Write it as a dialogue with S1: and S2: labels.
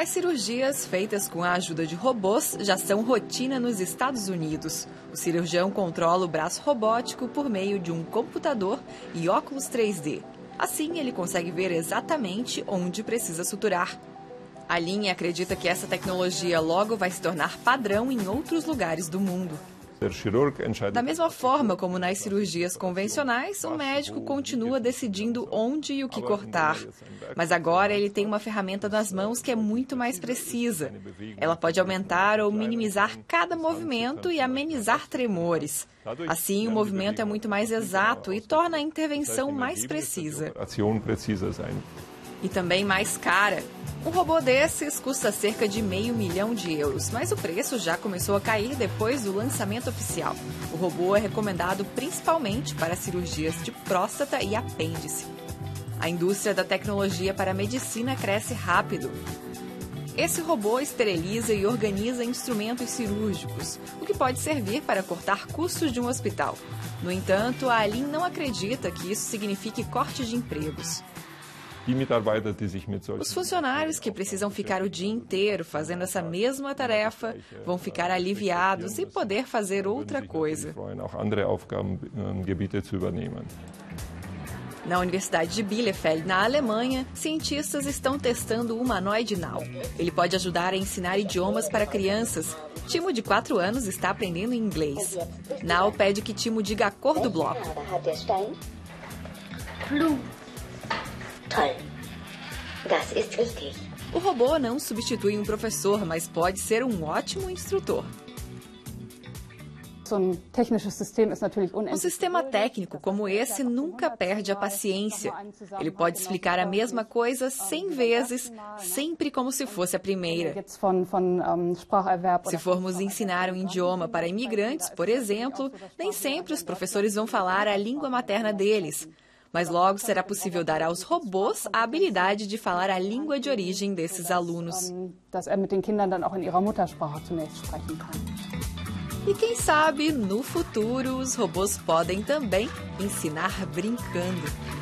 S1: As cirurgias feitas com a ajuda de robôs já são rotina nos Estados Unidos. O cirurgião controla o braço robótico por meio de um computador e óculos 3D. Assim, ele consegue ver exatamente onde precisa suturar. A linha acredita que essa tecnologia logo vai se tornar padrão em outros lugares do mundo. Da mesma forma como nas cirurgias convencionais, o médico continua decidindo onde e o que cortar. Mas agora ele tem uma ferramenta nas mãos que é muito mais precisa. Ela pode aumentar ou minimizar cada movimento e amenizar tremores. Assim, o movimento é muito mais exato e torna a intervenção mais precisa e também mais cara. Um robô desses custa cerca de meio milhão de euros, mas o preço já começou a cair depois do lançamento oficial. O robô é recomendado principalmente para cirurgias de próstata e apêndice. A indústria da tecnologia para a medicina cresce rápido. Esse robô esteriliza e organiza instrumentos cirúrgicos, o que pode servir para cortar custos de um hospital. No entanto, a Alin não acredita que isso signifique corte de empregos. Os funcionários que precisam ficar o dia inteiro fazendo essa mesma tarefa vão ficar aliviados e poder fazer outra coisa. Na Universidade de Bielefeld, na Alemanha, cientistas estão testando o humanoide Now. Ele pode ajudar a ensinar idiomas para crianças. Timo, de 4 anos, está aprendendo inglês. Now pede que Timo diga a cor do bloco. Toll. Das ist richtig. O robô não substitui um professor, mas pode ser um ótimo instrutor. Um sistema técnico como esse nunca perde a paciência. Ele pode explicar a mesma coisa cem vezes, sempre como se fosse a primeira. Se formos ensinar um idioma para imigrantes, por exemplo, nem sempre os professores vão falar a língua materna deles mas logo será possível dar aos robôs a habilidade de falar a língua de origem desses alunos. E quem sabe, no futuro, os robôs podem também ensinar brincando.